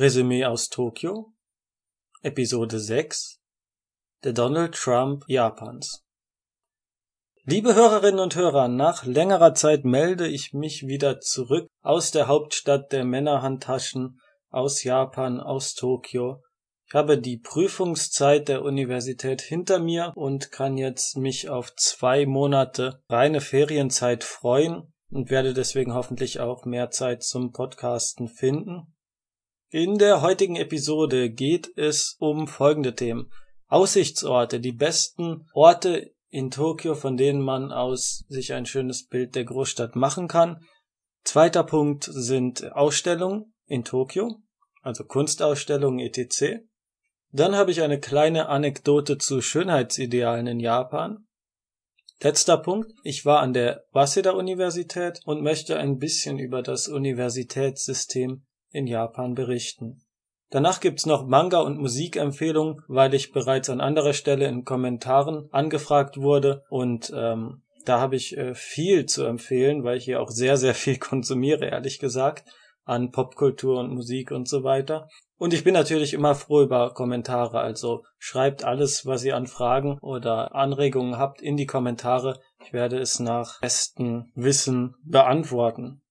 Resümee aus Tokio Episode 6 Der Donald Trump Japans Liebe Hörerinnen und Hörer, nach längerer Zeit melde ich mich wieder zurück aus der Hauptstadt der Männerhandtaschen, aus Japan, aus Tokio. Ich habe die Prüfungszeit der Universität hinter mir und kann jetzt mich auf zwei Monate reine Ferienzeit freuen und werde deswegen hoffentlich auch mehr Zeit zum Podcasten finden. In der heutigen Episode geht es um folgende Themen. Aussichtsorte, die besten Orte in Tokio, von denen man aus sich ein schönes Bild der Großstadt machen kann. Zweiter Punkt sind Ausstellungen in Tokio, also Kunstausstellungen etc. Dann habe ich eine kleine Anekdote zu Schönheitsidealen in Japan. Letzter Punkt. Ich war an der Waseda Universität und möchte ein bisschen über das Universitätssystem in Japan berichten. Danach gibt's noch Manga- und Musikempfehlungen, weil ich bereits an anderer Stelle in Kommentaren angefragt wurde und ähm, da habe ich äh, viel zu empfehlen, weil ich hier auch sehr, sehr viel konsumiere, ehrlich gesagt, an Popkultur und Musik und so weiter. Und ich bin natürlich immer froh über Kommentare, also schreibt alles, was ihr an Fragen oder Anregungen habt, in die Kommentare. Ich werde es nach bestem Wissen beantworten.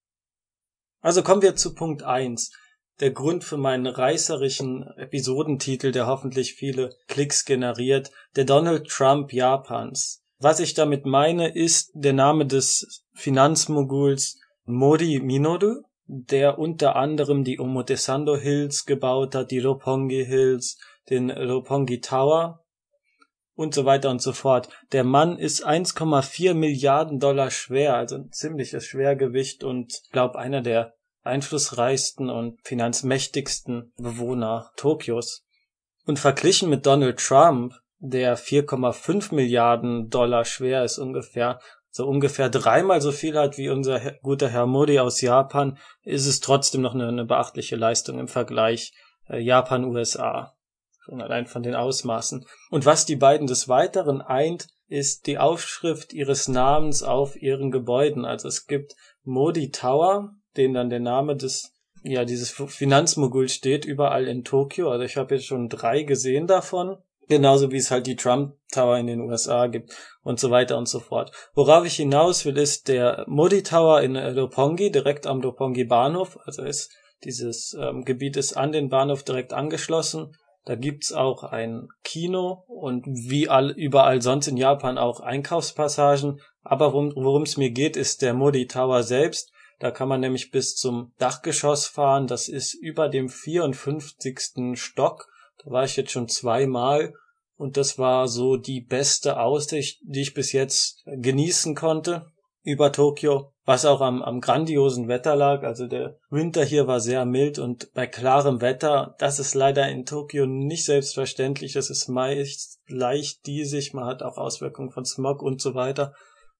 Also kommen wir zu Punkt eins. Der Grund für meinen reißerischen Episodentitel, der hoffentlich viele Klicks generiert, der Donald Trump Japans. Was ich damit meine, ist der Name des Finanzmoguls Modi Minoru, der unter anderem die Omotesando Hills gebaut hat, die Roppongi Hills, den Roppongi Tower und so weiter und so fort. Der Mann ist 1,4 Milliarden Dollar schwer, also ein ziemliches Schwergewicht und glaub einer der einflussreichsten und finanzmächtigsten Bewohner Tokios. Und verglichen mit Donald Trump, der 4,5 Milliarden Dollar schwer ist ungefähr, so ungefähr dreimal so viel hat wie unser guter Herr Modi aus Japan, ist es trotzdem noch eine, eine beachtliche Leistung im Vergleich äh, Japan-USA schon allein von den Ausmaßen. Und was die beiden des Weiteren eint, ist die Aufschrift ihres Namens auf ihren Gebäuden. Also es gibt Modi Tower, den dann der Name des ja dieses Finanzmogul steht überall in Tokio. Also ich habe jetzt schon drei gesehen davon. Genauso wie es halt die Trump Tower in den USA gibt und so weiter und so fort. Worauf ich hinaus will, ist der Modi Tower in Roppongi, direkt am Roppongi Bahnhof. Also ist dieses ähm, Gebiet ist an den Bahnhof direkt angeschlossen da gibt's auch ein Kino und wie all, überall sonst in Japan auch Einkaufspassagen. Aber worum es mir geht, ist der Modi Tower selbst. Da kann man nämlich bis zum Dachgeschoss fahren. Das ist über dem 54. Stock. Da war ich jetzt schon zweimal. Und das war so die beste Aussicht, die ich bis jetzt genießen konnte über Tokio, was auch am, am grandiosen Wetter lag. Also der Winter hier war sehr mild und bei klarem Wetter, das ist leider in Tokio nicht selbstverständlich. Es ist meist leicht diesig, man hat auch Auswirkungen von Smog und so weiter.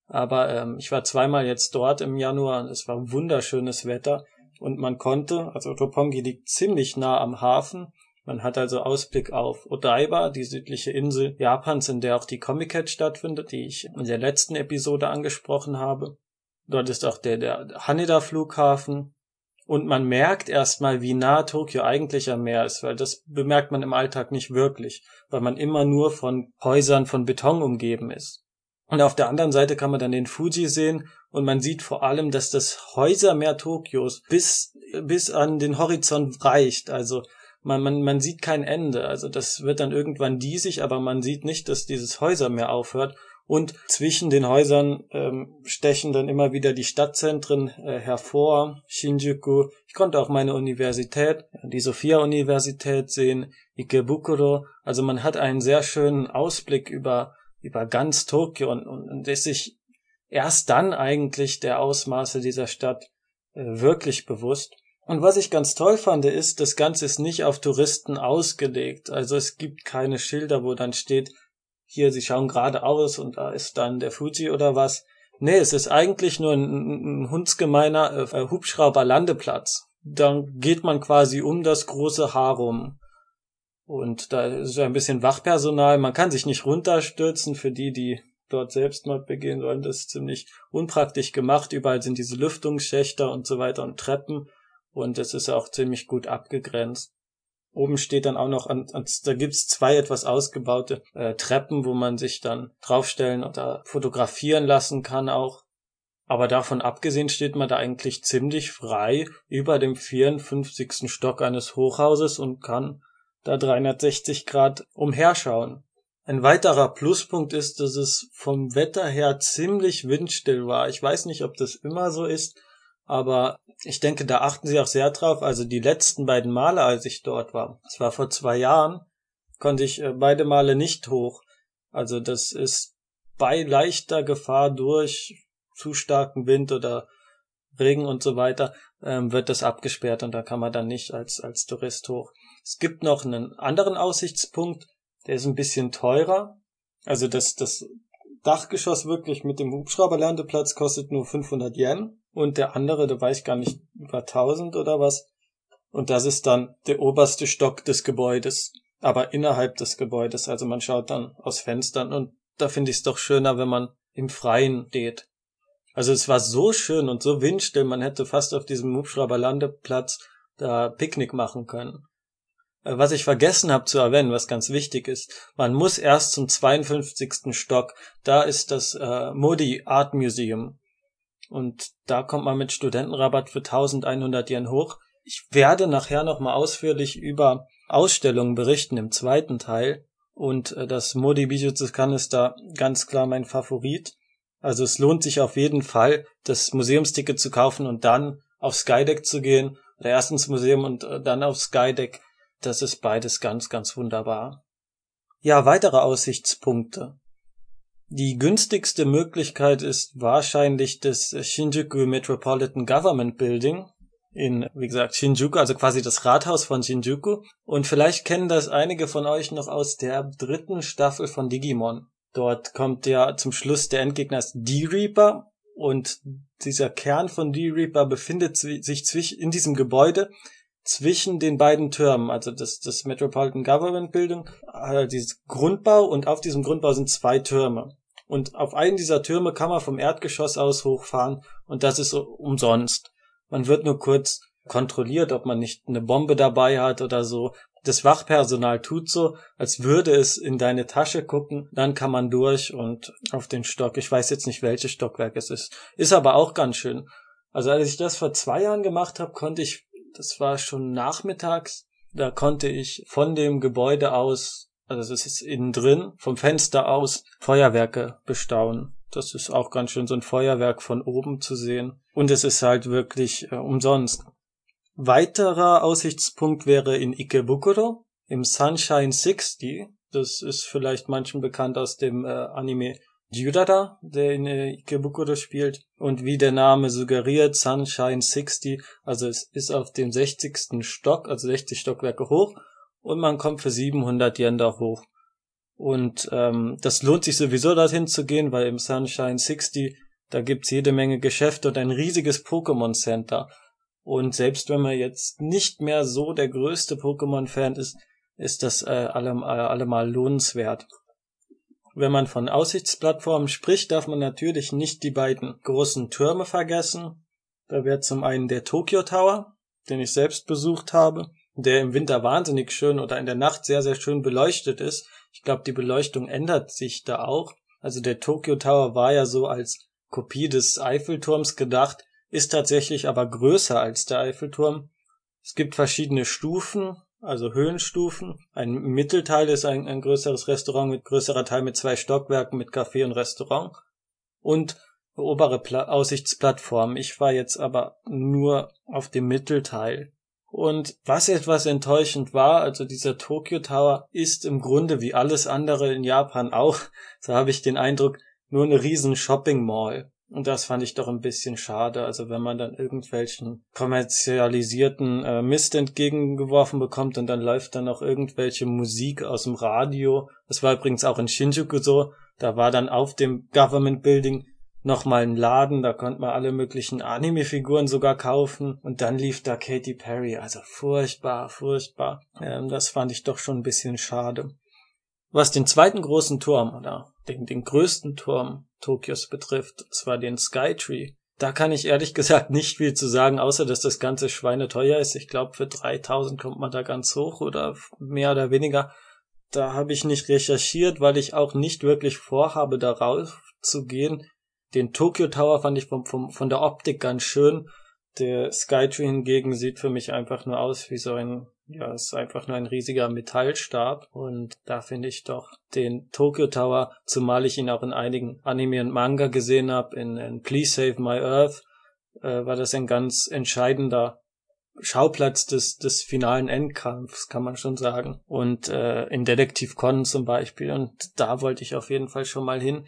Aber ähm, ich war zweimal jetzt dort im Januar und es war wunderschönes Wetter und man konnte, also Roppongi liegt ziemlich nah am Hafen, man hat also Ausblick auf Odaiba, die südliche Insel Japans, in der auch die Comic-Con stattfindet, die ich in der letzten Episode angesprochen habe. Dort ist auch der, der Haneda-Flughafen. Und man merkt erstmal, wie nah Tokio eigentlich am Meer ist, weil das bemerkt man im Alltag nicht wirklich, weil man immer nur von Häusern von Beton umgeben ist. Und auf der anderen Seite kann man dann den Fuji sehen und man sieht vor allem, dass das Häusermeer Tokios bis, bis an den Horizont reicht. Also man, man, man sieht kein Ende. Also das wird dann irgendwann diesig, aber man sieht nicht, dass dieses Häuser mehr aufhört. Und zwischen den Häusern ähm, stechen dann immer wieder die Stadtzentren äh, hervor. Shinjuku. Ich konnte auch meine Universität, die Sophia-Universität sehen, Ikebukuro. Also man hat einen sehr schönen Ausblick über, über ganz Tokio und, und, und ist sich erst dann eigentlich der Ausmaße dieser Stadt äh, wirklich bewusst. Und was ich ganz toll fand, ist, das Ganze ist nicht auf Touristen ausgelegt. Also es gibt keine Schilder, wo dann steht, hier, sie schauen geradeaus und da ist dann der Fuji oder was. Nee, es ist eigentlich nur ein, ein hundsgemeiner äh, Hubschrauber-Landeplatz. Dann geht man quasi um das große Haar rum. Und da ist ein bisschen Wachpersonal. Man kann sich nicht runterstürzen für die, die dort Selbstmord begehen sollen. Das ist ziemlich unpraktisch gemacht. Überall sind diese Lüftungsschächter und so weiter und Treppen und es ist auch ziemlich gut abgegrenzt. Oben steht dann auch noch, an, an, da gibt's zwei etwas ausgebaute äh, Treppen, wo man sich dann draufstellen oder fotografieren lassen kann auch. Aber davon abgesehen steht man da eigentlich ziemlich frei über dem 54. Stock eines Hochhauses und kann da 360 Grad umherschauen. Ein weiterer Pluspunkt ist, dass es vom Wetter her ziemlich windstill war. Ich weiß nicht, ob das immer so ist, aber ich denke, da achten sie auch sehr drauf. Also die letzten beiden Male, als ich dort war, das war vor zwei Jahren, konnte ich äh, beide Male nicht hoch. Also das ist bei leichter Gefahr durch zu starken Wind oder Regen und so weiter, ähm, wird das abgesperrt und da kann man dann nicht als, als Tourist hoch. Es gibt noch einen anderen Aussichtspunkt, der ist ein bisschen teurer. Also das, das Dachgeschoss wirklich mit dem Hubschrauberlandeplatz kostet nur 500 Yen und der andere, da weiß ich gar nicht, über 1000 oder was. Und das ist dann der oberste Stock des Gebäudes, aber innerhalb des Gebäudes. Also man schaut dann aus Fenstern und da finde ich es doch schöner, wenn man im Freien steht. Also es war so schön und so windstill, man hätte fast auf diesem Hubschrauberlandeplatz da Picknick machen können. Äh, was ich vergessen habe zu erwähnen, was ganz wichtig ist, man muss erst zum 52. Stock, da ist das äh, Modi Art Museum. Und da kommt man mit Studentenrabatt für 1100 Yen hoch. Ich werde nachher nochmal ausführlich über Ausstellungen berichten im zweiten Teil. Und äh, das Modi Bijutsukan ist da ganz klar mein Favorit. Also es lohnt sich auf jeden Fall, das Museumsticket zu kaufen und dann auf Skydeck zu gehen. Oder erst ins Museum und äh, dann auf Skydeck das ist beides ganz, ganz wunderbar. Ja, weitere Aussichtspunkte. Die günstigste Möglichkeit ist wahrscheinlich das Shinjuku Metropolitan Government Building in, wie gesagt, Shinjuku, also quasi das Rathaus von Shinjuku. Und vielleicht kennen das einige von euch noch aus der dritten Staffel von Digimon. Dort kommt ja zum Schluss der Endgegner ist D-Reaper und dieser Kern von D-Reaper befindet sich in diesem Gebäude zwischen den beiden Türmen, also das, das Metropolitan Government Building, äh, dieses Grundbau und auf diesem Grundbau sind zwei Türme. Und auf einen dieser Türme kann man vom Erdgeschoss aus hochfahren und das ist umsonst. Man wird nur kurz kontrolliert, ob man nicht eine Bombe dabei hat oder so. Das Wachpersonal tut so, als würde es in deine Tasche gucken, dann kann man durch und auf den Stock. Ich weiß jetzt nicht, welches Stockwerk es ist. Ist aber auch ganz schön. Also als ich das vor zwei Jahren gemacht habe, konnte ich das war schon nachmittags. Da konnte ich von dem Gebäude aus, also das ist innen drin, vom Fenster aus Feuerwerke bestaunen. Das ist auch ganz schön so ein Feuerwerk von oben zu sehen. Und es ist halt wirklich äh, umsonst. Weiterer Aussichtspunkt wäre in Ikebukuro im Sunshine 60. Das ist vielleicht manchen bekannt aus dem äh, Anime Jurada, der in äh, Ikebukuro spielt. Und wie der Name suggeriert, Sunshine 60, also es ist auf dem 60. Stock, also 60 Stockwerke hoch. Und man kommt für 700 Yen da hoch. Und ähm, das lohnt sich sowieso dorthin zu gehen, weil im Sunshine 60, da gibt's jede Menge Geschäfte und ein riesiges Pokémon Center. Und selbst wenn man jetzt nicht mehr so der größte Pokémon-Fan ist, ist das äh, allem, äh, allemal lohnenswert. Wenn man von Aussichtsplattformen spricht, darf man natürlich nicht die beiden großen Türme vergessen. Da wäre zum einen der Tokyo Tower, den ich selbst besucht habe, der im Winter wahnsinnig schön oder in der Nacht sehr, sehr schön beleuchtet ist. Ich glaube, die Beleuchtung ändert sich da auch. Also der Tokyo Tower war ja so als Kopie des Eiffelturms gedacht, ist tatsächlich aber größer als der Eiffelturm. Es gibt verschiedene Stufen, also Höhenstufen. Ein Mittelteil ist ein, ein größeres Restaurant mit größerer Teil mit zwei Stockwerken mit Café und Restaurant und obere Pla Aussichtsplattform. Ich war jetzt aber nur auf dem Mittelteil. Und was etwas enttäuschend war, also dieser Tokyo Tower ist im Grunde wie alles andere in Japan auch, so habe ich den Eindruck, nur eine riesen Shopping Mall. Und das fand ich doch ein bisschen schade. Also wenn man dann irgendwelchen kommerzialisierten äh, Mist entgegengeworfen bekommt und dann läuft dann auch irgendwelche Musik aus dem Radio. Das war übrigens auch in Shinjuku so. Da war dann auf dem Government Building nochmal ein Laden, da konnte man alle möglichen Anime-Figuren sogar kaufen und dann lief da Katy Perry, also furchtbar, furchtbar. Ähm, das fand ich doch schon ein bisschen schade. Was den zweiten großen Turm oder den, den größten Turm Tokios betrifft, und zwar den Skytree, Da kann ich ehrlich gesagt nicht viel zu sagen, außer dass das ganze Schweine teuer ist. Ich glaube, für 3000 kommt man da ganz hoch oder mehr oder weniger. Da habe ich nicht recherchiert, weil ich auch nicht wirklich vorhabe, darauf zu gehen. Den Tokyo Tower fand ich vom, vom, von der Optik ganz schön. Der Skytree hingegen sieht für mich einfach nur aus wie so ein, ja, ist einfach nur ein riesiger Metallstab. Und da finde ich doch den Tokyo Tower, zumal ich ihn auch in einigen Anime und Manga gesehen habe, in, in Please Save My Earth, äh, war das ein ganz entscheidender Schauplatz des, des finalen Endkampfs, kann man schon sagen. Und äh, in Detektiv Con zum Beispiel. Und da wollte ich auf jeden Fall schon mal hin.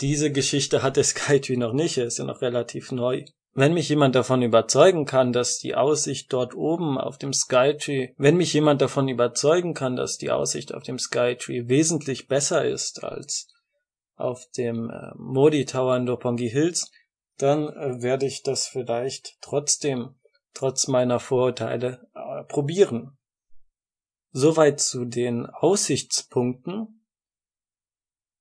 Diese Geschichte hat der Skytree noch nicht, er ist ja noch relativ neu. Wenn mich jemand davon überzeugen kann, dass die Aussicht dort oben auf dem Skytree, wenn mich jemand davon überzeugen kann, dass die Aussicht auf dem Skytree wesentlich besser ist als auf dem äh, Modi Tower in Lopongi Hills, dann äh, werde ich das vielleicht trotzdem trotz meiner Vorurteile äh, probieren. Soweit zu den Aussichtspunkten.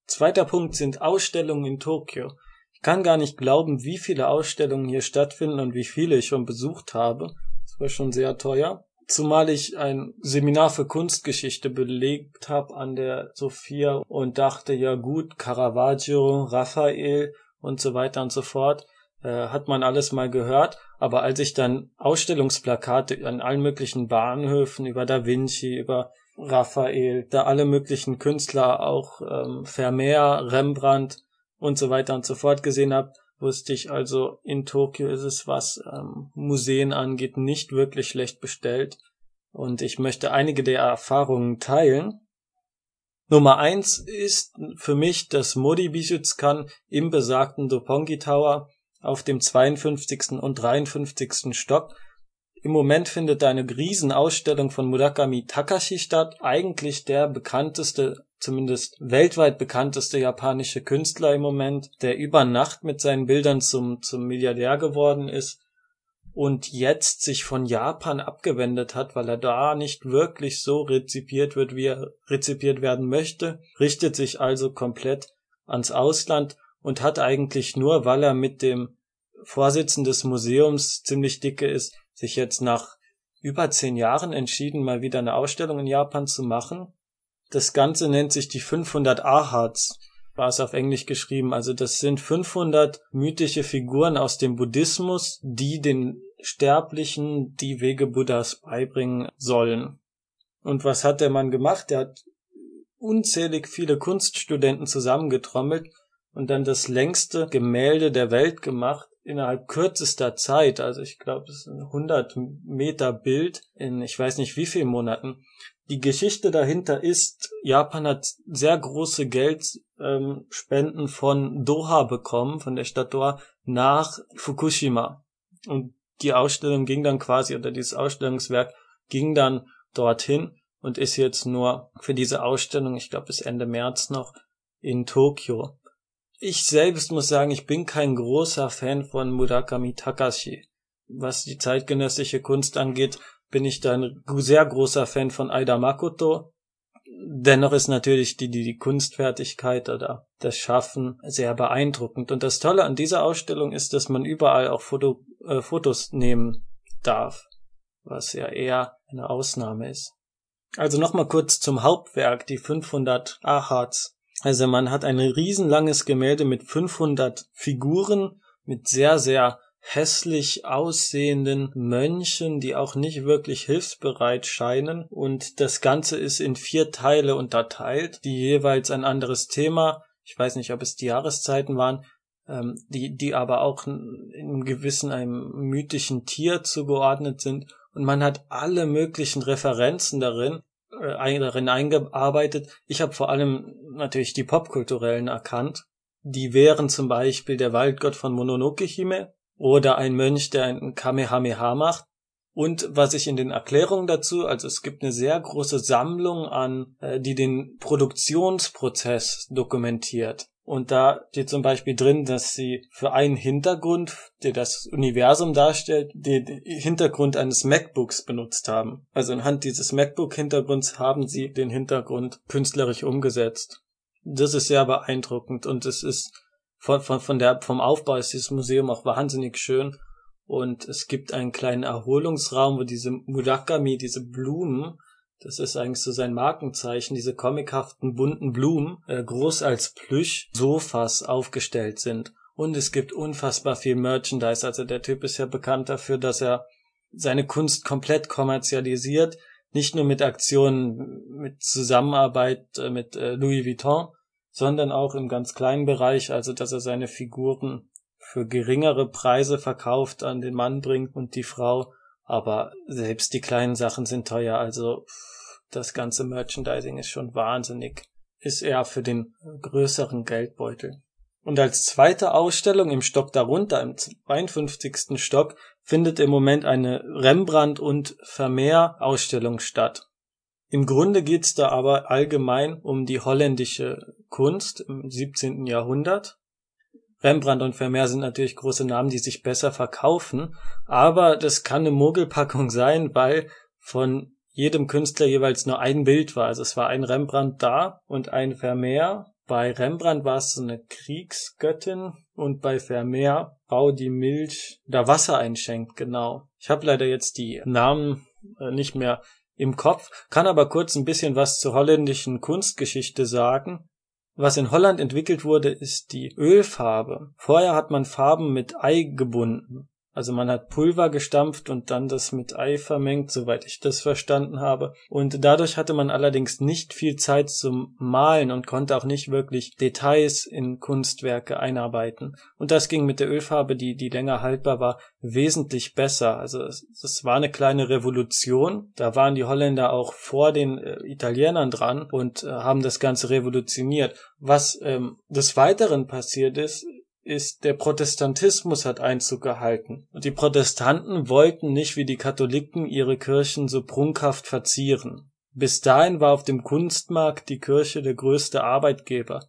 Zweiter Punkt sind Ausstellungen in Tokio. Kann gar nicht glauben, wie viele Ausstellungen hier stattfinden und wie viele ich schon besucht habe. Das war schon sehr teuer. Zumal ich ein Seminar für Kunstgeschichte belegt habe an der Sophia und dachte, ja gut, Caravaggio, Raphael und so weiter und so fort, äh, hat man alles mal gehört. Aber als ich dann Ausstellungsplakate an allen möglichen Bahnhöfen über Da Vinci, über Raphael, da alle möglichen Künstler, auch ähm, Vermeer, Rembrandt und so weiter und so fort gesehen habe, wusste ich also, in Tokio ist es, was ähm, Museen angeht, nicht wirklich schlecht bestellt. Und ich möchte einige der Erfahrungen teilen. Nummer eins ist für mich das Modi Bijutsukan im besagten Dopongi Tower auf dem 52. und 53. Stock. Im Moment findet eine Riesenausstellung von Murakami Takashi statt, eigentlich der bekannteste, zumindest weltweit bekannteste japanische Künstler im Moment, der über Nacht mit seinen Bildern zum, zum Milliardär geworden ist und jetzt sich von Japan abgewendet hat, weil er da nicht wirklich so rezipiert wird, wie er rezipiert werden möchte, richtet sich also komplett ans Ausland und hat eigentlich nur, weil er mit dem Vorsitzenden des Museums ziemlich dicke ist, sich jetzt nach über zehn Jahren entschieden, mal wieder eine Ausstellung in Japan zu machen. Das Ganze nennt sich die 500 Ahats, war es auf Englisch geschrieben. Also das sind 500 mythische Figuren aus dem Buddhismus, die den Sterblichen die Wege Buddhas beibringen sollen. Und was hat der Mann gemacht? Er hat unzählig viele Kunststudenten zusammengetrommelt und dann das längste Gemälde der Welt gemacht innerhalb kürzester Zeit, also ich glaube, es ist ein 100 Meter Bild in ich weiß nicht wie vielen Monaten. Die Geschichte dahinter ist, Japan hat sehr große Geldspenden ähm, von Doha bekommen, von der Stadt Doha, nach Fukushima. Und die Ausstellung ging dann quasi, oder dieses Ausstellungswerk ging dann dorthin und ist jetzt nur für diese Ausstellung, ich glaube bis Ende März noch, in Tokio. Ich selbst muss sagen, ich bin kein großer Fan von Murakami Takashi. Was die zeitgenössische Kunst angeht, bin ich da ein sehr großer Fan von Aida Makoto. Dennoch ist natürlich die, die, die Kunstfertigkeit oder das Schaffen sehr beeindruckend. Und das Tolle an dieser Ausstellung ist, dass man überall auch Foto, äh, Fotos nehmen darf, was ja eher eine Ausnahme ist. Also nochmal kurz zum Hauptwerk, die 500 Ahats also man hat ein riesenlanges Gemälde mit 500 Figuren, mit sehr, sehr hässlich aussehenden Mönchen, die auch nicht wirklich hilfsbereit scheinen. Und das Ganze ist in vier Teile unterteilt, die jeweils ein anderes Thema, ich weiß nicht, ob es die Jahreszeiten waren, ähm, die, die aber auch in gewissen einem mythischen Tier zugeordnet sind. Und man hat alle möglichen Referenzen darin, äh, darin eingearbeitet. Ich habe vor allem natürlich die popkulturellen erkannt. Die wären zum Beispiel der Waldgott von Mononoke Hime oder ein Mönch, der einen Kamehameha macht. Und was ich in den Erklärungen dazu, also es gibt eine sehr große Sammlung an, äh, die den Produktionsprozess dokumentiert. Und da steht zum Beispiel drin, dass sie für einen Hintergrund, der das Universum darstellt, den Hintergrund eines MacBooks benutzt haben. Also anhand dieses MacBook-Hintergrunds haben sie den Hintergrund künstlerisch umgesetzt. Das ist sehr beeindruckend und es ist von, von, von der, vom Aufbau ist dieses Museum auch wahnsinnig schön. Und es gibt einen kleinen Erholungsraum, wo diese Murakami, diese Blumen, das ist eigentlich so sein Markenzeichen, diese comichaften bunten Blumen, äh, groß als Plüsch-Sofas aufgestellt sind. Und es gibt unfassbar viel Merchandise. Also der Typ ist ja bekannt dafür, dass er seine Kunst komplett kommerzialisiert. Nicht nur mit Aktionen, mit Zusammenarbeit äh, mit äh, Louis Vuitton, sondern auch im ganz kleinen Bereich, also dass er seine Figuren für geringere Preise verkauft, an den Mann bringt und die Frau. Aber selbst die kleinen Sachen sind teuer, also das ganze Merchandising ist schon wahnsinnig. Ist eher für den größeren Geldbeutel. Und als zweite Ausstellung im Stock darunter, im 52. Stock, findet im Moment eine Rembrandt- und Vermeer-Ausstellung statt. Im Grunde geht's da aber allgemein um die holländische Kunst im 17. Jahrhundert. Rembrandt und Vermeer sind natürlich große Namen, die sich besser verkaufen, aber das kann eine Mogelpackung sein, weil von jedem Künstler jeweils nur ein Bild war. Also es war ein Rembrandt da und ein Vermeer bei Rembrandt war es eine Kriegsgöttin und bei Vermeer Frau, die Milch oder Wasser einschenkt, genau. Ich habe leider jetzt die Namen äh, nicht mehr im Kopf, kann aber kurz ein bisschen was zur holländischen Kunstgeschichte sagen. Was in Holland entwickelt wurde, ist die Ölfarbe. Vorher hat man Farben mit Ei gebunden. Also man hat Pulver gestampft und dann das mit Ei vermengt, soweit ich das verstanden habe. Und dadurch hatte man allerdings nicht viel Zeit zum Malen und konnte auch nicht wirklich Details in Kunstwerke einarbeiten. Und das ging mit der Ölfarbe, die, die länger haltbar war, wesentlich besser. Also es, es war eine kleine Revolution. Da waren die Holländer auch vor den äh, Italienern dran und äh, haben das Ganze revolutioniert. Was ähm, des Weiteren passiert ist, ist, der Protestantismus hat Einzug gehalten. Und die Protestanten wollten nicht wie die Katholiken ihre Kirchen so prunkhaft verzieren. Bis dahin war auf dem Kunstmarkt die Kirche der größte Arbeitgeber.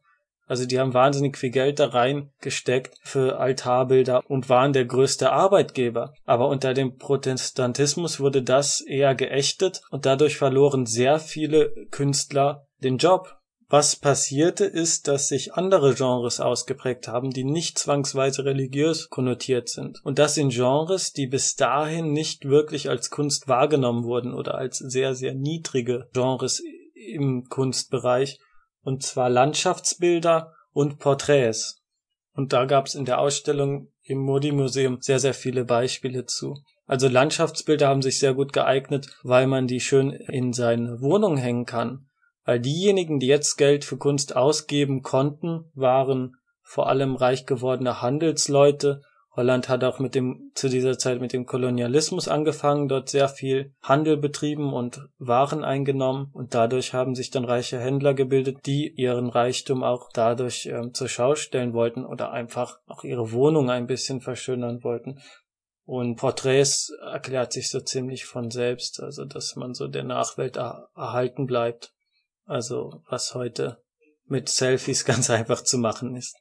Also die haben wahnsinnig viel Geld da reingesteckt für Altarbilder und waren der größte Arbeitgeber. Aber unter dem Protestantismus wurde das eher geächtet und dadurch verloren sehr viele Künstler den Job. Was passierte ist, dass sich andere Genres ausgeprägt haben, die nicht zwangsweise religiös konnotiert sind. Und das sind Genres, die bis dahin nicht wirklich als Kunst wahrgenommen wurden oder als sehr, sehr niedrige Genres im Kunstbereich. Und zwar Landschaftsbilder und Porträts. Und da gab es in der Ausstellung im Modi-Museum sehr, sehr viele Beispiele zu. Also Landschaftsbilder haben sich sehr gut geeignet, weil man die schön in seine Wohnung hängen kann weil diejenigen, die jetzt Geld für Kunst ausgeben konnten, waren vor allem reich gewordene Handelsleute. Holland hat auch mit dem, zu dieser Zeit mit dem Kolonialismus angefangen, dort sehr viel Handel betrieben und Waren eingenommen und dadurch haben sich dann reiche Händler gebildet, die ihren Reichtum auch dadurch ähm, zur Schau stellen wollten oder einfach auch ihre Wohnung ein bisschen verschönern wollten. Und Porträts erklärt sich so ziemlich von selbst, also dass man so der Nachwelt er erhalten bleibt. Also was heute mit Selfies ganz einfach zu machen ist.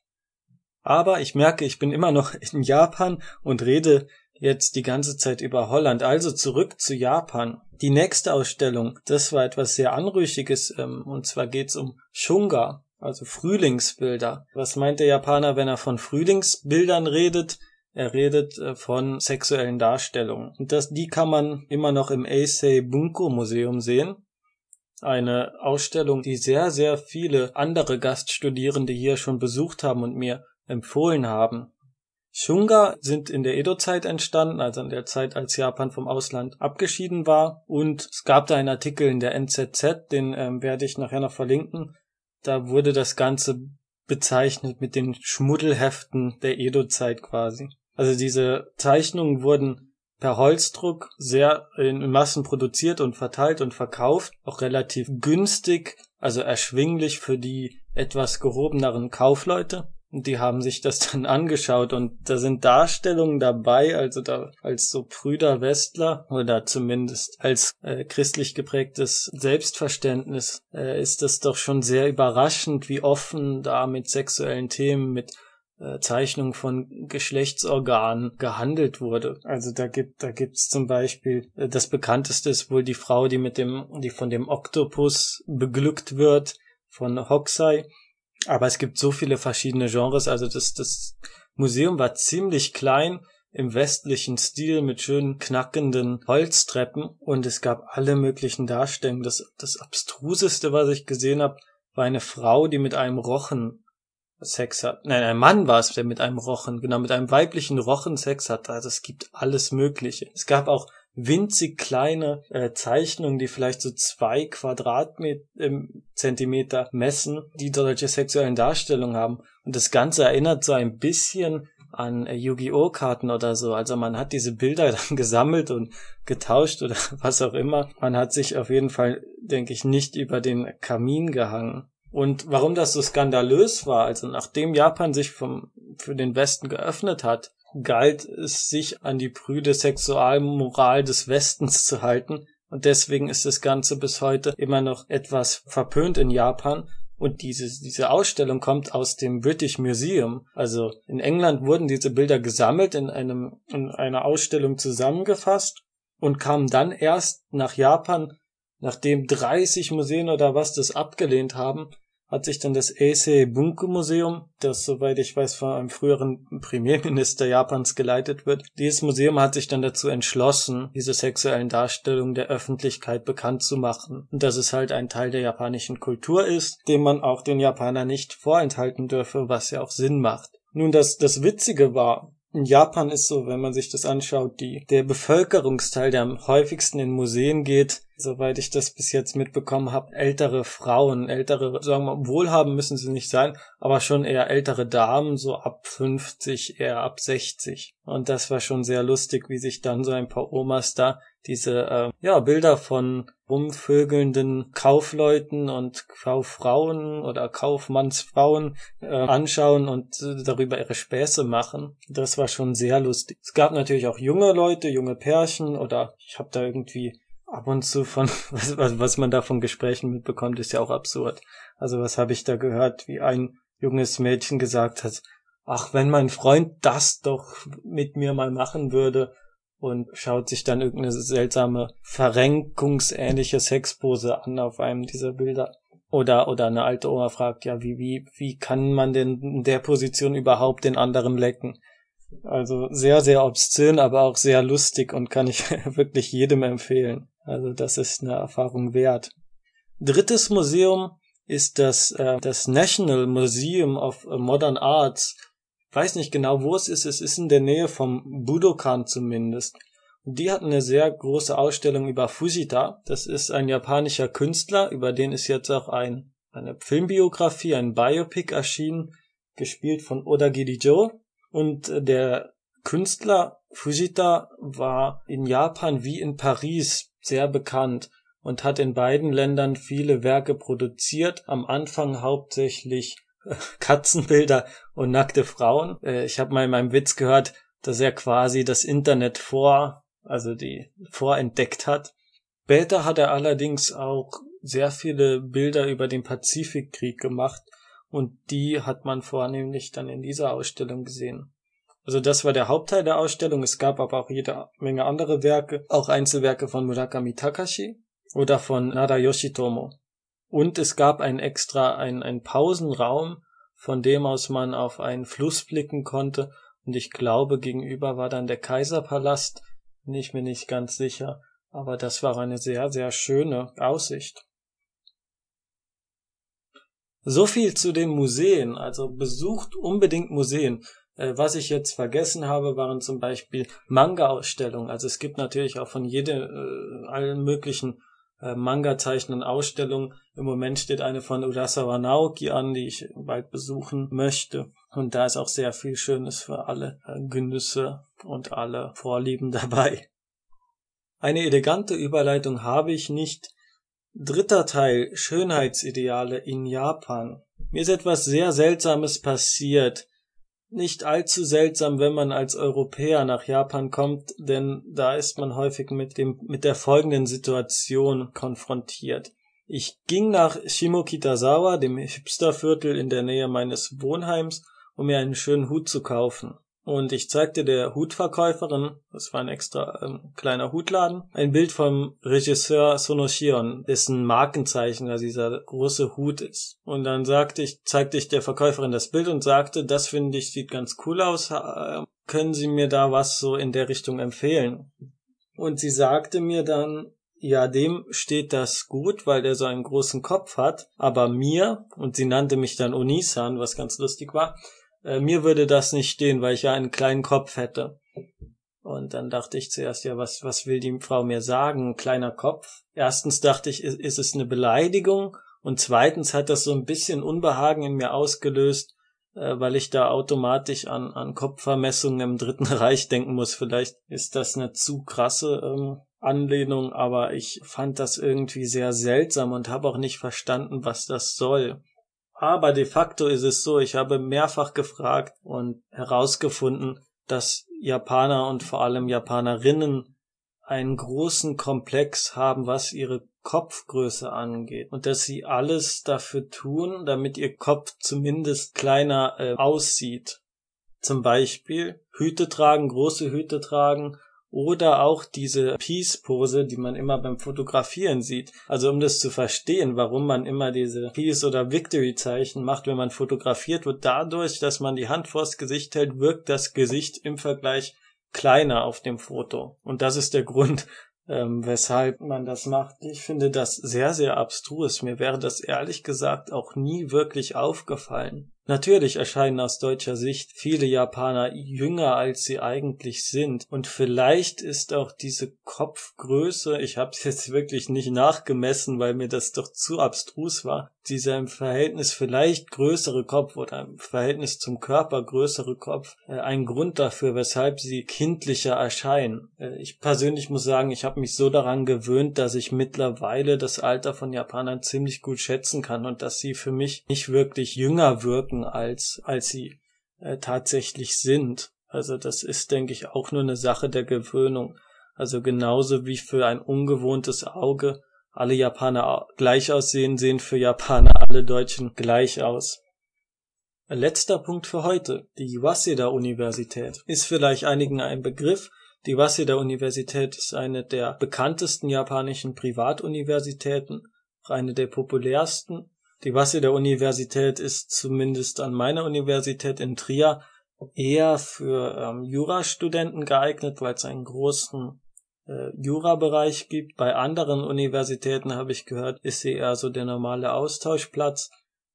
Aber ich merke, ich bin immer noch in Japan und rede jetzt die ganze Zeit über Holland. Also zurück zu Japan. Die nächste Ausstellung, das war etwas sehr Anrüchiges, ähm, und zwar geht's um Shunga, also Frühlingsbilder. Was meint der Japaner, wenn er von Frühlingsbildern redet? Er redet äh, von sexuellen Darstellungen. Und das, die kann man immer noch im Eisei Bunko Museum sehen eine Ausstellung, die sehr, sehr viele andere Gaststudierende hier schon besucht haben und mir empfohlen haben. Shunga sind in der Edo-Zeit entstanden, also in der Zeit, als Japan vom Ausland abgeschieden war. Und es gab da einen Artikel in der NZZ, den ähm, werde ich nachher noch verlinken. Da wurde das Ganze bezeichnet mit den Schmuddelheften der Edo-Zeit quasi. Also diese Zeichnungen wurden per Holzdruck sehr in Massen produziert und verteilt und verkauft, auch relativ günstig, also erschwinglich für die etwas gehobeneren Kaufleute. Und die haben sich das dann angeschaut und da sind Darstellungen dabei, also da als so Brüder Westler oder zumindest als äh, christlich geprägtes Selbstverständnis äh, ist das doch schon sehr überraschend, wie offen da mit sexuellen Themen, mit Zeichnung von Geschlechtsorganen gehandelt wurde. Also da gibt da gibt's zum Beispiel äh, das bekannteste ist wohl die Frau, die mit dem die von dem Oktopus beglückt wird von Hokusai Aber es gibt so viele verschiedene Genres. Also das, das Museum war ziemlich klein im westlichen Stil mit schönen knackenden Holztreppen und es gab alle möglichen Darstellungen. Das, das abstruseste, was ich gesehen habe, war eine Frau, die mit einem Rochen Sex hat. Nein, ein Mann war es, der mit einem Rochen, genau, mit einem weiblichen Rochen Sex hat. Also es gibt alles Mögliche. Es gab auch winzig kleine äh, Zeichnungen, die vielleicht so zwei Quadratmeter ähm, Zentimeter messen, die solche sexuellen Darstellungen haben. Und das Ganze erinnert so ein bisschen an äh, Yu-Gi-Oh! Karten oder so. Also man hat diese Bilder dann gesammelt und getauscht oder was auch immer. Man hat sich auf jeden Fall, denke ich, nicht über den Kamin gehangen. Und warum das so skandalös war, also nachdem Japan sich vom, für den Westen geöffnet hat, galt es sich an die prüde Sexualmoral des Westens zu halten. Und deswegen ist das Ganze bis heute immer noch etwas verpönt in Japan. Und diese, diese Ausstellung kommt aus dem British Museum. Also in England wurden diese Bilder gesammelt, in einem, in einer Ausstellung zusammengefasst und kamen dann erst nach Japan, nachdem 30 Museen oder was das abgelehnt haben, hat sich dann das Eisei Bunko Museum, das soweit ich weiß von einem früheren Premierminister Japans geleitet wird. Dieses Museum hat sich dann dazu entschlossen, diese sexuellen Darstellungen der Öffentlichkeit bekannt zu machen und dass es halt ein Teil der japanischen Kultur ist, den man auch den Japanern nicht vorenthalten dürfe, was ja auch Sinn macht. Nun, das, das Witzige war, in Japan ist so, wenn man sich das anschaut, die, der Bevölkerungsteil, der am häufigsten in Museen geht, soweit ich das bis jetzt mitbekommen habe, ältere Frauen, ältere, sagen wir, wohlhaben müssen sie nicht sein, aber schon eher ältere Damen, so ab 50, eher ab 60. Und das war schon sehr lustig, wie sich dann so ein paar Omas da diese äh, ja Bilder von rumvögelnden Kaufleuten und Kauffrauen oder Kaufmannsfrauen äh, anschauen und äh, darüber ihre Späße machen. Das war schon sehr lustig. Es gab natürlich auch junge Leute, junge Pärchen oder ich habe da irgendwie ab und zu von was, was, was man da von Gesprächen mitbekommt, ist ja auch absurd. Also was habe ich da gehört, wie ein junges Mädchen gesagt hat, ach, wenn mein Freund das doch mit mir mal machen würde, und schaut sich dann irgendeine seltsame verrenkungsähnliche Sexpose an auf einem dieser Bilder. Oder, oder eine alte Oma fragt, ja, wie, wie, wie kann man denn in der Position überhaupt den anderen lecken? Also sehr, sehr obszön, aber auch sehr lustig und kann ich wirklich jedem empfehlen. Also das ist eine Erfahrung wert. Drittes Museum ist das, äh, das National Museum of Modern Arts weiß nicht genau, wo es ist. Es ist in der Nähe vom Budokan zumindest. Die hatten eine sehr große Ausstellung über Fujita. Das ist ein japanischer Künstler, über den ist jetzt auch ein, eine Filmbiografie, ein Biopic erschienen, gespielt von Oda Girijo. Und der Künstler Fujita war in Japan wie in Paris sehr bekannt und hat in beiden Ländern viele Werke produziert, am Anfang hauptsächlich Katzenbilder und nackte Frauen. Äh, ich habe mal in meinem Witz gehört, dass er quasi das Internet vor, also die vorentdeckt hat. Später hat er allerdings auch sehr viele Bilder über den Pazifikkrieg gemacht und die hat man vornehmlich dann in dieser Ausstellung gesehen. Also das war der Hauptteil der Ausstellung. Es gab aber auch jede Menge andere Werke, auch Einzelwerke von Murakami Takashi oder von Nada Yoshitomo. Und es gab ein extra, ein, ein Pausenraum, von dem aus man auf einen Fluss blicken konnte. Und ich glaube, gegenüber war dann der Kaiserpalast. Bin ich mir nicht ganz sicher. Aber das war eine sehr, sehr schöne Aussicht. So viel zu den Museen. Also besucht unbedingt Museen. Äh, was ich jetzt vergessen habe, waren zum Beispiel Manga-Ausstellungen. Also es gibt natürlich auch von jedem, äh, allen möglichen äh, Manga-Zeichnen Ausstellung. Im Moment steht eine von Urasawa Naoki an, die ich bald besuchen möchte. Und da ist auch sehr viel Schönes für alle äh, Genüsse und alle Vorlieben dabei. Eine elegante Überleitung habe ich nicht. Dritter Teil Schönheitsideale in Japan. Mir ist etwas sehr Seltsames passiert nicht allzu seltsam, wenn man als Europäer nach Japan kommt, denn da ist man häufig mit dem, mit der folgenden Situation konfrontiert. Ich ging nach Shimokitazawa, dem Hipsterviertel in der Nähe meines Wohnheims, um mir einen schönen Hut zu kaufen. Und ich zeigte der Hutverkäuferin, das war ein extra ähm, kleiner Hutladen, ein Bild vom Regisseur Sonoshion, dessen Markenzeichen also dieser große Hut ist. Und dann sagte ich, zeigte ich der Verkäuferin das Bild und sagte, das finde ich sieht ganz cool aus. Können Sie mir da was so in der Richtung empfehlen? Und sie sagte mir dann, ja, dem steht das gut, weil der so einen großen Kopf hat, aber mir, und sie nannte mich dann Onisan, was ganz lustig war, äh, mir würde das nicht stehen, weil ich ja einen kleinen Kopf hätte. Und dann dachte ich zuerst, ja, was, was will die Frau mir sagen? Kleiner Kopf. Erstens dachte ich, ist, ist es eine Beleidigung? Und zweitens hat das so ein bisschen Unbehagen in mir ausgelöst, äh, weil ich da automatisch an, an Kopfvermessungen im Dritten Reich denken muss. Vielleicht ist das eine zu krasse ähm, Anlehnung, aber ich fand das irgendwie sehr seltsam und habe auch nicht verstanden, was das soll. Aber de facto ist es so, ich habe mehrfach gefragt und herausgefunden, dass Japaner und vor allem Japanerinnen einen großen Komplex haben, was ihre Kopfgröße angeht und dass sie alles dafür tun, damit ihr Kopf zumindest kleiner äh, aussieht. Zum Beispiel Hüte tragen, große Hüte tragen oder auch diese Peace-Pose, die man immer beim Fotografieren sieht. Also um das zu verstehen, warum man immer diese Peace- oder Victory-Zeichen macht, wenn man fotografiert wird, dadurch, dass man die Hand vors Gesicht hält, wirkt das Gesicht im Vergleich kleiner auf dem Foto. Und das ist der Grund, ähm, weshalb man das macht. Ich finde das sehr, sehr abstrus. Mir wäre das ehrlich gesagt auch nie wirklich aufgefallen. Natürlich erscheinen aus deutscher Sicht viele Japaner jünger, als sie eigentlich sind. Und vielleicht ist auch diese Kopfgröße, ich habe es jetzt wirklich nicht nachgemessen, weil mir das doch zu abstrus war, dieser im Verhältnis vielleicht größere Kopf oder im Verhältnis zum Körper größere Kopf, äh, ein Grund dafür, weshalb sie kindlicher erscheinen. Äh, ich persönlich muss sagen, ich habe mich so daran gewöhnt, dass ich mittlerweile das Alter von Japanern ziemlich gut schätzen kann und dass sie für mich nicht wirklich jünger wirken als, als sie äh, tatsächlich sind. Also das ist, denke ich, auch nur eine Sache der Gewöhnung. Also genauso wie für ein ungewohntes Auge alle Japaner gleich aussehen, sehen für Japaner alle Deutschen gleich aus. Letzter Punkt für heute. Die Waseda-Universität ist vielleicht einigen ein Begriff. Die Waseda-Universität ist eine der bekanntesten japanischen Privatuniversitäten, eine der populärsten die Wasser Universität ist zumindest an meiner Universität in Trier eher für ähm, Jurastudenten geeignet, weil es einen großen äh, Jurabereich gibt. Bei anderen Universitäten habe ich gehört, ist sie eher so der normale Austauschplatz.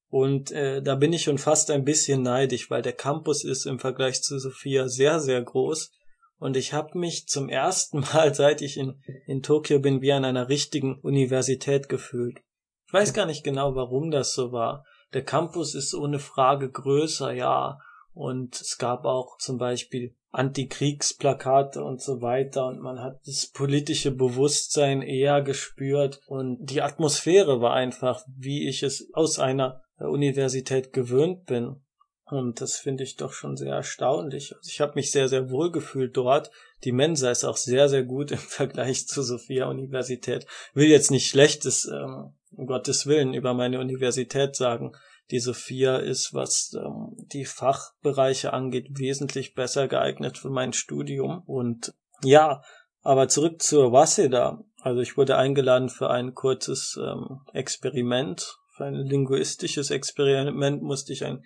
Und äh, da bin ich schon fast ein bisschen neidisch, weil der Campus ist im Vergleich zu Sophia sehr, sehr groß. Und ich habe mich zum ersten Mal, seit ich in, in Tokio bin, wie an einer richtigen Universität gefühlt. Ich weiß gar nicht genau, warum das so war. Der Campus ist ohne Frage größer, ja. Und es gab auch zum Beispiel Antikriegsplakate und so weiter und man hat das politische Bewusstsein eher gespürt und die Atmosphäre war einfach, wie ich es aus einer Universität gewöhnt bin. Und das finde ich doch schon sehr erstaunlich. Also ich habe mich sehr, sehr wohl gefühlt dort. Die Mensa ist auch sehr, sehr gut im Vergleich zur Sophia Universität. Will jetzt nicht Schlechtes ähm, um Gottes Willen über meine Universität sagen. Die Sophia ist, was ähm, die Fachbereiche angeht, wesentlich besser geeignet für mein Studium. Und ja, aber zurück zur Waseda. Also ich wurde eingeladen für ein kurzes ähm, Experiment. Für ein linguistisches Experiment musste ich ein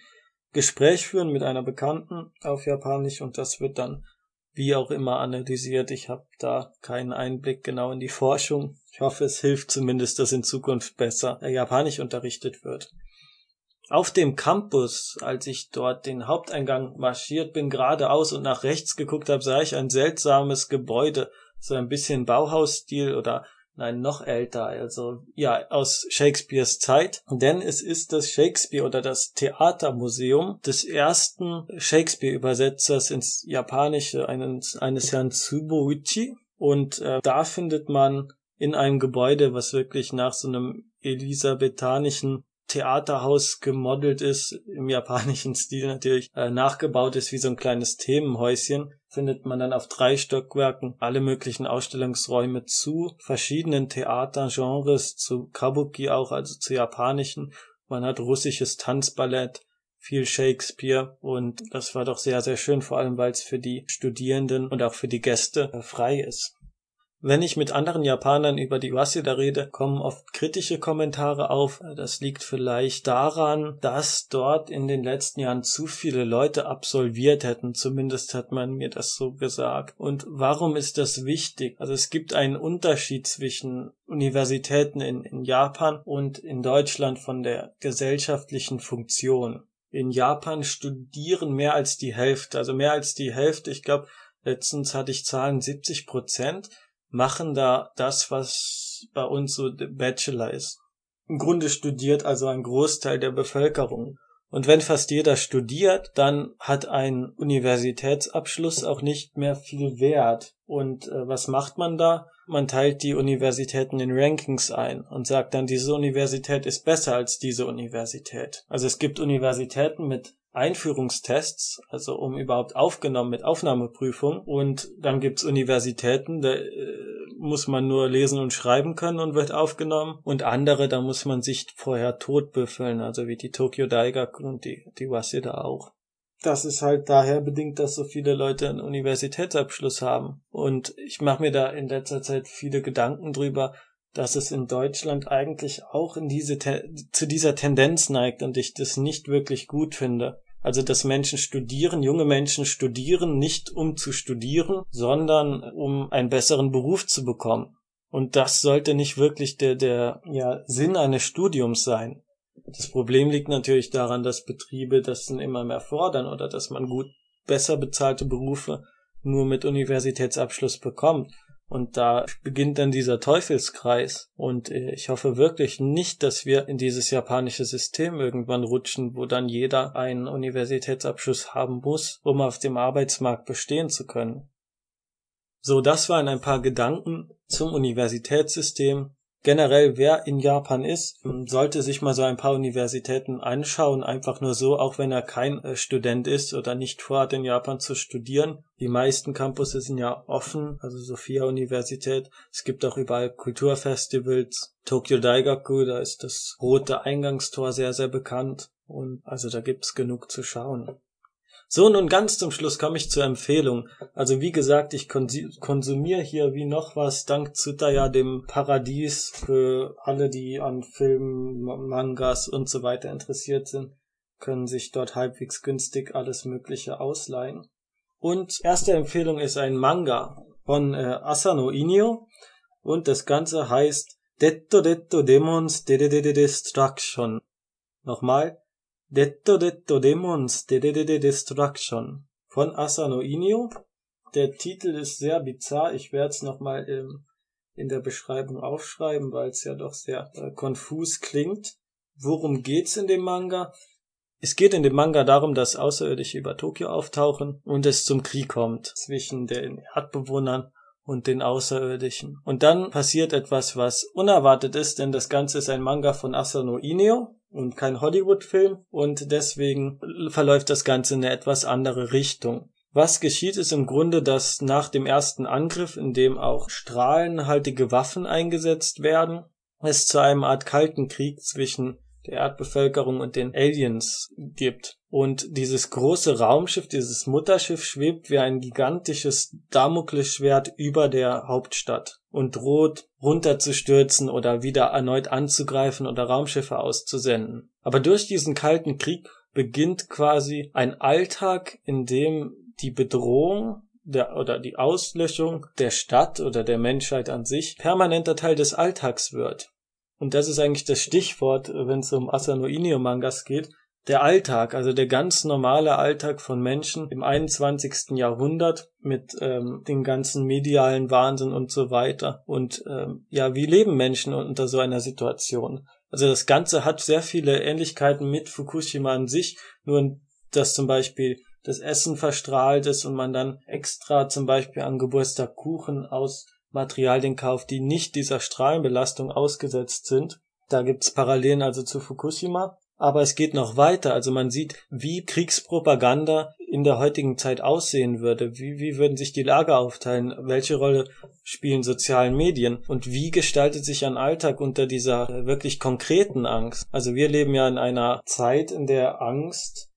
Gespräch führen mit einer Bekannten auf Japanisch und das wird dann wie auch immer analysiert. Ich habe da keinen Einblick genau in die Forschung. Ich hoffe, es hilft zumindest, dass in Zukunft besser Japanisch unterrichtet wird. Auf dem Campus, als ich dort den Haupteingang marschiert bin, geradeaus und nach rechts geguckt habe, sah ich ein seltsames Gebäude, so ein bisschen Bauhausstil oder nein, noch älter, also ja, aus Shakespeares Zeit. Denn es ist das Shakespeare oder das Theatermuseum des ersten Shakespeare-Übersetzers ins Japanische, eines, eines Herrn Tsuboichi. Und äh, da findet man in einem Gebäude, was wirklich nach so einem elisabethanischen Theaterhaus gemodelt ist, im japanischen Stil natürlich äh, nachgebaut ist wie so ein kleines Themenhäuschen, findet man dann auf drei Stockwerken alle möglichen Ausstellungsräume zu verschiedenen Theatergenres, zu Kabuki auch, also zu japanischen. Man hat russisches Tanzballett, viel Shakespeare und das war doch sehr, sehr schön, vor allem weil es für die Studierenden und auch für die Gäste äh, frei ist. Wenn ich mit anderen Japanern über die Waseda rede, kommen oft kritische Kommentare auf. Das liegt vielleicht daran, dass dort in den letzten Jahren zu viele Leute absolviert hätten. Zumindest hat man mir das so gesagt. Und warum ist das wichtig? Also es gibt einen Unterschied zwischen Universitäten in, in Japan und in Deutschland von der gesellschaftlichen Funktion. In Japan studieren mehr als die Hälfte, also mehr als die Hälfte, ich glaube, letztens hatte ich Zahlen 70 Prozent machen da das, was bei uns so Bachelor ist. Im Grunde studiert also ein Großteil der Bevölkerung. Und wenn fast jeder studiert, dann hat ein Universitätsabschluss auch nicht mehr viel Wert. Und äh, was macht man da? Man teilt die Universitäten in Rankings ein und sagt dann, diese Universität ist besser als diese Universität. Also es gibt Universitäten mit Einführungstests, also um überhaupt aufgenommen mit Aufnahmeprüfung. Und dann gibt's Universitäten, da äh, muss man nur lesen und schreiben können und wird aufgenommen. Und andere, da muss man sich vorher totbüffeln, also wie die Tokyo Daigaku und die, die Waseda auch. Das ist halt daher bedingt, dass so viele Leute einen Universitätsabschluss haben. Und ich mache mir da in letzter Zeit viele Gedanken drüber, dass es in Deutschland eigentlich auch in diese zu dieser Tendenz neigt und ich das nicht wirklich gut finde. Also, dass Menschen studieren, junge Menschen studieren, nicht um zu studieren, sondern um einen besseren Beruf zu bekommen. Und das sollte nicht wirklich der, der ja, Sinn eines Studiums sein. Das Problem liegt natürlich daran, dass Betriebe das dann immer mehr fordern oder dass man gut besser bezahlte Berufe nur mit Universitätsabschluss bekommt. Und da beginnt dann dieser Teufelskreis. Und äh, ich hoffe wirklich nicht, dass wir in dieses japanische System irgendwann rutschen, wo dann jeder einen Universitätsabschluss haben muss, um auf dem Arbeitsmarkt bestehen zu können. So, das waren ein paar Gedanken zum Universitätssystem generell, wer in Japan ist, sollte sich mal so ein paar Universitäten anschauen, einfach nur so, auch wenn er kein äh, Student ist oder nicht vorhat, in Japan zu studieren. Die meisten Campusse sind ja offen, also Sophia Universität. Es gibt auch überall Kulturfestivals. Tokyo Daigaku, da ist das rote Eingangstor sehr, sehr bekannt. Und also da gibt's genug zu schauen. So, nun ganz zum Schluss komme ich zur Empfehlung. Also wie gesagt, ich konsumiere hier wie noch was dank Tsutaya, dem Paradies für alle, die an Filmen, Mangas und so weiter interessiert sind, können sich dort halbwegs günstig alles Mögliche ausleihen. Und erste Empfehlung ist ein Manga von äh, Asano Inyo und das Ganze heißt Detto Detto Demons de Destruction. Nochmal, Detto Detto Demons de de de Destruction von Asano Inio. Der Titel ist sehr bizarr. Ich werde es nochmal ähm, in der Beschreibung aufschreiben, weil es ja doch sehr äh, konfus klingt. Worum geht's in dem Manga? Es geht in dem Manga darum, dass Außerirdische über Tokio auftauchen und es zum Krieg kommt zwischen den Erdbewohnern und den Außerirdischen. Und dann passiert etwas, was unerwartet ist, denn das Ganze ist ein Manga von Asano Inio, und kein Hollywood-Film und deswegen verläuft das Ganze in eine etwas andere Richtung. Was geschieht ist im Grunde, dass nach dem ersten Angriff, in dem auch strahlenhaltige Waffen eingesetzt werden, es zu einem Art kalten Krieg zwischen der Erdbevölkerung und den Aliens gibt. Und dieses große Raumschiff, dieses Mutterschiff schwebt wie ein gigantisches Damoklesschwert über der Hauptstadt und droht runterzustürzen oder wieder erneut anzugreifen oder Raumschiffe auszusenden. Aber durch diesen kalten Krieg beginnt quasi ein Alltag, in dem die Bedrohung der, oder die Auslöschung der Stadt oder der Menschheit an sich permanenter Teil des Alltags wird. Und das ist eigentlich das Stichwort, wenn es um Asano Inio Mangas geht. Der Alltag, also der ganz normale Alltag von Menschen im 21. Jahrhundert mit ähm, den ganzen medialen Wahnsinn und so weiter. Und ähm, ja, wie leben Menschen unter so einer Situation? Also das Ganze hat sehr viele Ähnlichkeiten mit Fukushima an sich, nur dass zum Beispiel das Essen verstrahlt ist und man dann extra zum Beispiel an Geburtstag Kuchen aus Materialien kauft, die nicht dieser Strahlenbelastung ausgesetzt sind. Da gibt's Parallelen also zu Fukushima. Aber es geht noch weiter. Also man sieht, wie Kriegspropaganda in der heutigen Zeit aussehen würde. Wie, wie würden sich die Lager aufteilen? Welche Rolle spielen sozialen Medien? Und wie gestaltet sich ein Alltag unter dieser wirklich konkreten Angst? Also wir leben ja in einer Zeit, in der Angst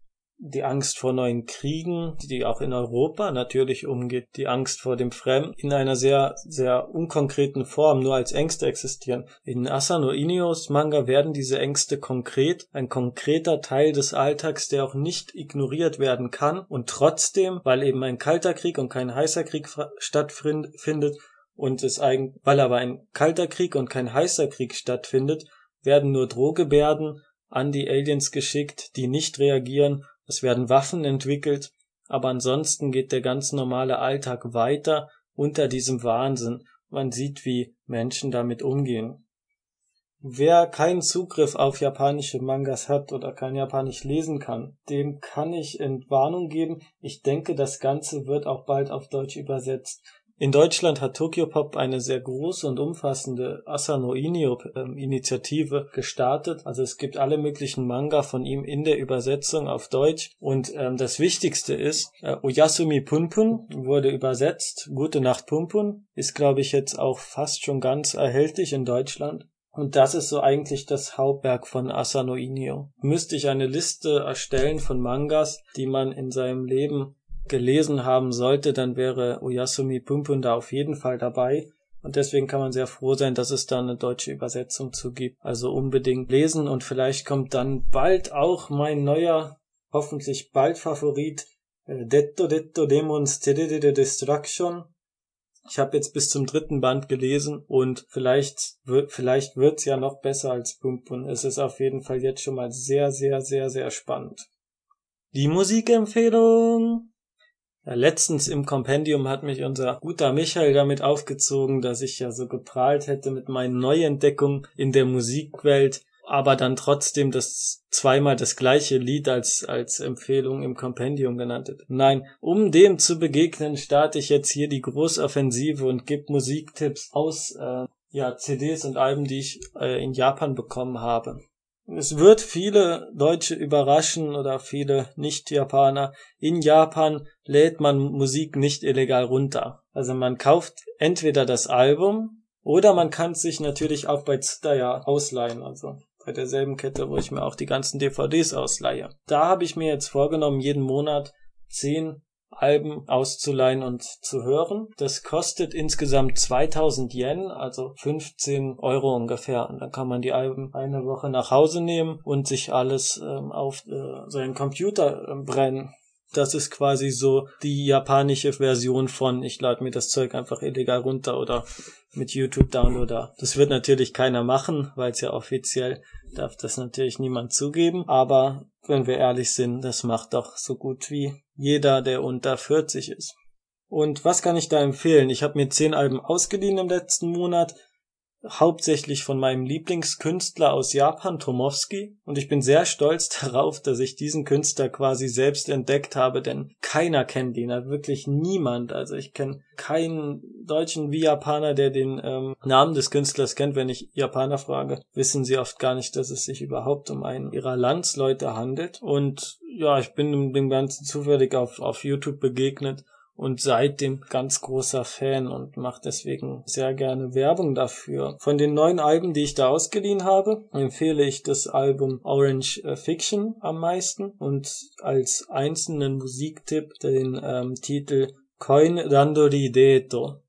die Angst vor neuen Kriegen, die auch in Europa natürlich umgeht, die Angst vor dem Fremden in einer sehr, sehr unkonkreten Form, nur als Ängste existieren. In Asano Inios Manga werden diese Ängste konkret, ein konkreter Teil des Alltags, der auch nicht ignoriert werden kann und trotzdem, weil eben ein kalter Krieg und kein heißer Krieg stattfindet und es eigentlich, weil aber ein kalter Krieg und kein heißer Krieg stattfindet, werden nur Drohgebärden an die Aliens geschickt, die nicht reagieren es werden Waffen entwickelt, aber ansonsten geht der ganz normale Alltag weiter unter diesem Wahnsinn. Man sieht, wie Menschen damit umgehen. Wer keinen Zugriff auf japanische Mangas hat oder kein Japanisch lesen kann, dem kann ich Entwarnung geben. Ich denke, das Ganze wird auch bald auf Deutsch übersetzt. In Deutschland hat Tokyopop eine sehr große und umfassende Asano Inio ähm, Initiative gestartet. Also es gibt alle möglichen Manga von ihm in der Übersetzung auf Deutsch. Und ähm, das Wichtigste ist, äh, Oyasumi Punpun wurde übersetzt. Gute Nacht Punpun ist, glaube ich, jetzt auch fast schon ganz erhältlich in Deutschland. Und das ist so eigentlich das Hauptwerk von Asano Inio. Müsste ich eine Liste erstellen von Mangas, die man in seinem Leben gelesen haben sollte, dann wäre Oyasumi Pumpun da auf jeden Fall dabei. Und deswegen kann man sehr froh sein, dass es da eine deutsche Übersetzung zu gibt. Also unbedingt lesen und vielleicht kommt dann bald auch mein neuer, hoffentlich bald Favorit, äh, Detto Detto Demons Tedede Destruction. Ich habe jetzt bis zum dritten Band gelesen und vielleicht wird vielleicht wird's ja noch besser als Pumpun. Es ist auf jeden Fall jetzt schon mal sehr sehr sehr sehr spannend. Die Musikempfehlung ja, letztens im Kompendium hat mich unser guter Michael damit aufgezogen, dass ich ja so geprahlt hätte mit meinen Neuentdeckungen in der Musikwelt, aber dann trotzdem das zweimal das gleiche Lied als, als Empfehlung im Kompendium genannt hätte. Nein, um dem zu begegnen, starte ich jetzt hier die Großoffensive und gebe Musiktipps aus äh, ja, CDs und Alben, die ich äh, in Japan bekommen habe. Es wird viele Deutsche überraschen oder viele Nicht-Japaner. In Japan lädt man Musik nicht illegal runter. Also man kauft entweder das Album oder man kann sich natürlich auch bei Tsutaya ausleihen. Also bei derselben Kette, wo ich mir auch die ganzen DVDs ausleihe. Da habe ich mir jetzt vorgenommen, jeden Monat zehn Alben auszuleihen und zu hören. Das kostet insgesamt 2000 Yen, also 15 Euro ungefähr. Und dann kann man die Alben eine Woche nach Hause nehmen und sich alles ähm, auf äh, seinen Computer äh, brennen. Das ist quasi so die japanische Version von ich lade mir das Zeug einfach illegal runter oder mit YouTube Downloader. Das wird natürlich keiner machen, weil es ja offiziell darf das natürlich niemand zugeben. Aber wenn wir ehrlich sind, das macht doch so gut wie jeder, der unter 40 ist. Und was kann ich da empfehlen? Ich habe mir zehn Alben ausgeliehen im letzten Monat hauptsächlich von meinem Lieblingskünstler aus Japan, Tomowski. Und ich bin sehr stolz darauf, dass ich diesen Künstler quasi selbst entdeckt habe, denn keiner kennt ihn, wirklich niemand. Also ich kenne keinen Deutschen wie Japaner, der den ähm, Namen des Künstlers kennt. Wenn ich Japaner frage, wissen sie oft gar nicht, dass es sich überhaupt um einen ihrer Landsleute handelt. Und ja, ich bin dem Ganzen zufällig auf, auf YouTube begegnet und seitdem ganz großer Fan und macht deswegen sehr gerne Werbung dafür. Von den neuen Alben, die ich da ausgeliehen habe, empfehle ich das Album Orange äh, Fiction am meisten und als einzelnen Musiktipp den ähm, Titel Coin Randori Deto.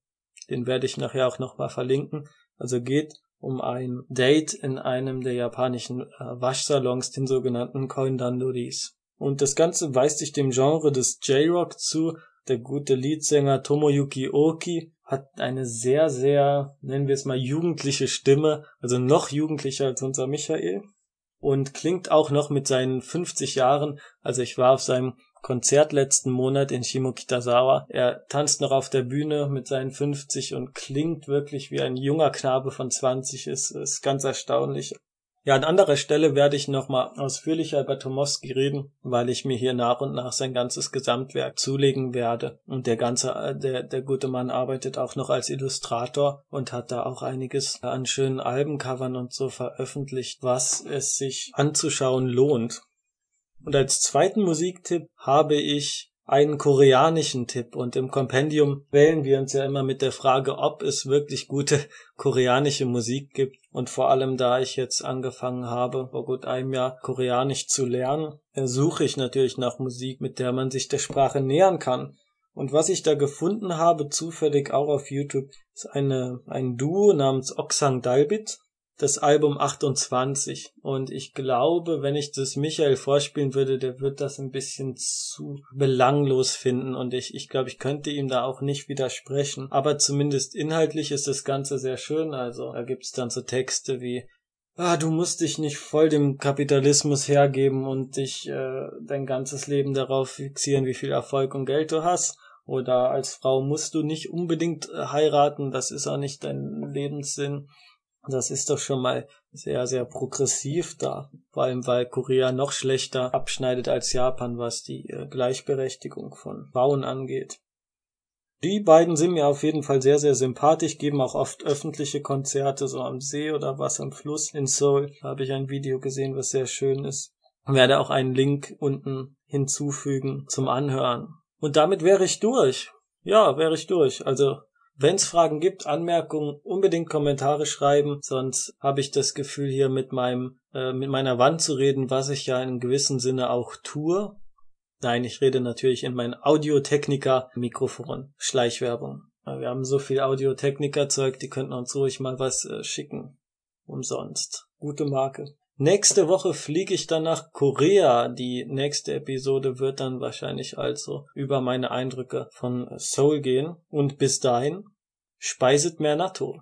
Den werde ich nachher auch nochmal verlinken. Also geht um ein Date in einem der japanischen äh, Waschsalons, den sogenannten Coin Dandoris. Und das Ganze weist sich dem Genre des J-Rock zu, der gute Leadsänger Tomoyuki Oki hat eine sehr, sehr, nennen wir es mal, jugendliche Stimme, also noch jugendlicher als unser Michael. Und klingt auch noch mit seinen 50 Jahren, also ich war auf seinem Konzert letzten Monat in Shimokitazawa. Er tanzt noch auf der Bühne mit seinen 50 und klingt wirklich wie ein junger Knabe von 20. Ist, ist ganz erstaunlich. Ja, an anderer Stelle werde ich nochmal ausführlicher über Tomowski reden, weil ich mir hier nach und nach sein ganzes Gesamtwerk zulegen werde. Und der ganze, äh, der, der gute Mann arbeitet auch noch als Illustrator und hat da auch einiges an schönen Albencovern und so veröffentlicht, was es sich anzuschauen lohnt. Und als zweiten Musiktipp habe ich einen koreanischen Tipp. Und im Kompendium wählen wir uns ja immer mit der Frage, ob es wirklich gute koreanische Musik gibt. Und vor allem da ich jetzt angefangen habe, vor gut einem Jahr Koreanisch zu lernen, suche ich natürlich nach Musik, mit der man sich der Sprache nähern kann. Und was ich da gefunden habe, zufällig auch auf YouTube, ist eine, ein Duo namens Oksang Dalbit das Album 28 und ich glaube, wenn ich das Michael vorspielen würde, der wird das ein bisschen zu belanglos finden. Und ich, ich glaube, ich könnte ihm da auch nicht widersprechen, aber zumindest inhaltlich ist das Ganze sehr schön, also da gibt's dann so Texte wie Ah, du musst dich nicht voll dem Kapitalismus hergeben und dich äh, dein ganzes Leben darauf fixieren, wie viel Erfolg und Geld du hast. Oder als Frau musst du nicht unbedingt äh, heiraten, das ist auch nicht dein Lebenssinn. Das ist doch schon mal sehr, sehr progressiv da. Vor allem, weil Korea noch schlechter abschneidet als Japan, was die äh, Gleichberechtigung von Frauen angeht. Die beiden sind mir auf jeden Fall sehr, sehr sympathisch, geben auch oft öffentliche Konzerte, so am See oder was am Fluss in Seoul. Da habe ich ein Video gesehen, was sehr schön ist. Ich werde auch einen Link unten hinzufügen zum Anhören. Und damit wäre ich durch. Ja, wäre ich durch. Also wenn es Fragen gibt, Anmerkungen, unbedingt Kommentare schreiben, sonst habe ich das Gefühl hier mit meinem äh, mit meiner Wand zu reden, was ich ja in gewissem Sinne auch tue. Nein, ich rede natürlich in mein Audiotechniker Mikrofon, Schleichwerbung. Wir haben so viel Audiotechniker Zeug, die könnten uns ruhig mal was äh, schicken. Umsonst. Gute Marke. Nächste Woche fliege ich dann nach Korea. Die nächste Episode wird dann wahrscheinlich also über meine Eindrücke von Seoul gehen. Und bis dahin speiset mehr Natto.